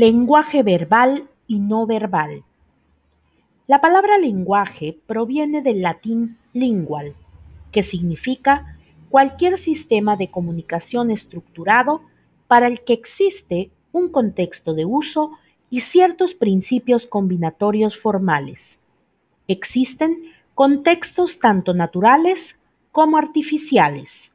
Lenguaje verbal y no verbal. La palabra lenguaje proviene del latín lingual, que significa cualquier sistema de comunicación estructurado para el que existe un contexto de uso y ciertos principios combinatorios formales. Existen contextos tanto naturales como artificiales.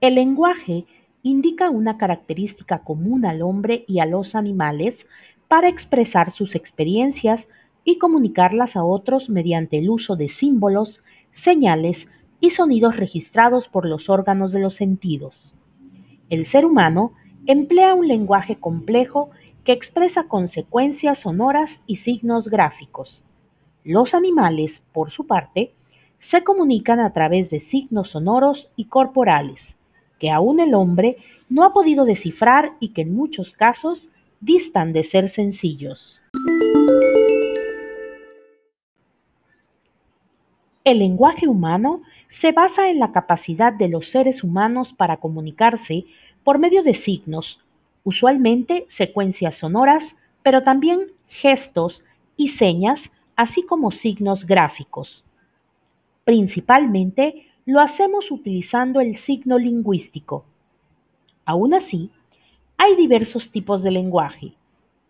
El lenguaje indica una característica común al hombre y a los animales para expresar sus experiencias y comunicarlas a otros mediante el uso de símbolos, señales y sonidos registrados por los órganos de los sentidos. El ser humano emplea un lenguaje complejo que expresa consecuencias sonoras y signos gráficos. Los animales, por su parte, se comunican a través de signos sonoros y corporales que aún el hombre no ha podido descifrar y que en muchos casos distan de ser sencillos. El lenguaje humano se basa en la capacidad de los seres humanos para comunicarse por medio de signos, usualmente secuencias sonoras, pero también gestos y señas, así como signos gráficos. Principalmente lo hacemos utilizando el signo lingüístico. Aún así, hay diversos tipos de lenguaje.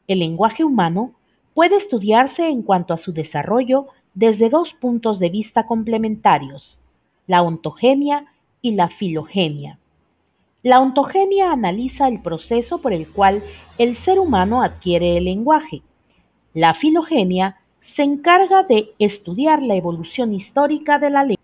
El lenguaje humano puede estudiarse en cuanto a su desarrollo desde dos puntos de vista complementarios, la ontogenia y la filogenia. La ontogenia analiza el proceso por el cual el ser humano adquiere el lenguaje. La filogenia se encarga de estudiar la evolución histórica de la lengua.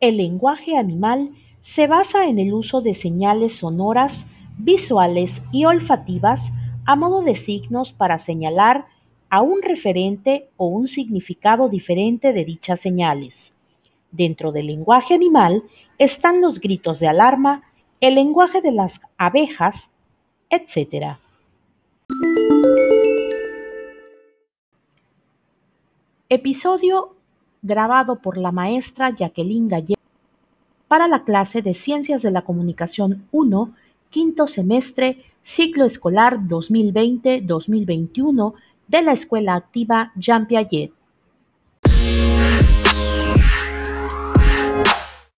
El lenguaje animal se basa en el uso de señales sonoras, visuales y olfativas a modo de signos para señalar a un referente o un significado diferente de dichas señales. Dentro del lenguaje animal están los gritos de alarma, el lenguaje de las abejas, etc. Episodio grabado por la maestra Jacqueline Gallego para la clase de Ciencias de la Comunicación 1, quinto semestre, ciclo escolar 2020-2021 de la Escuela Activa Jean Piaget.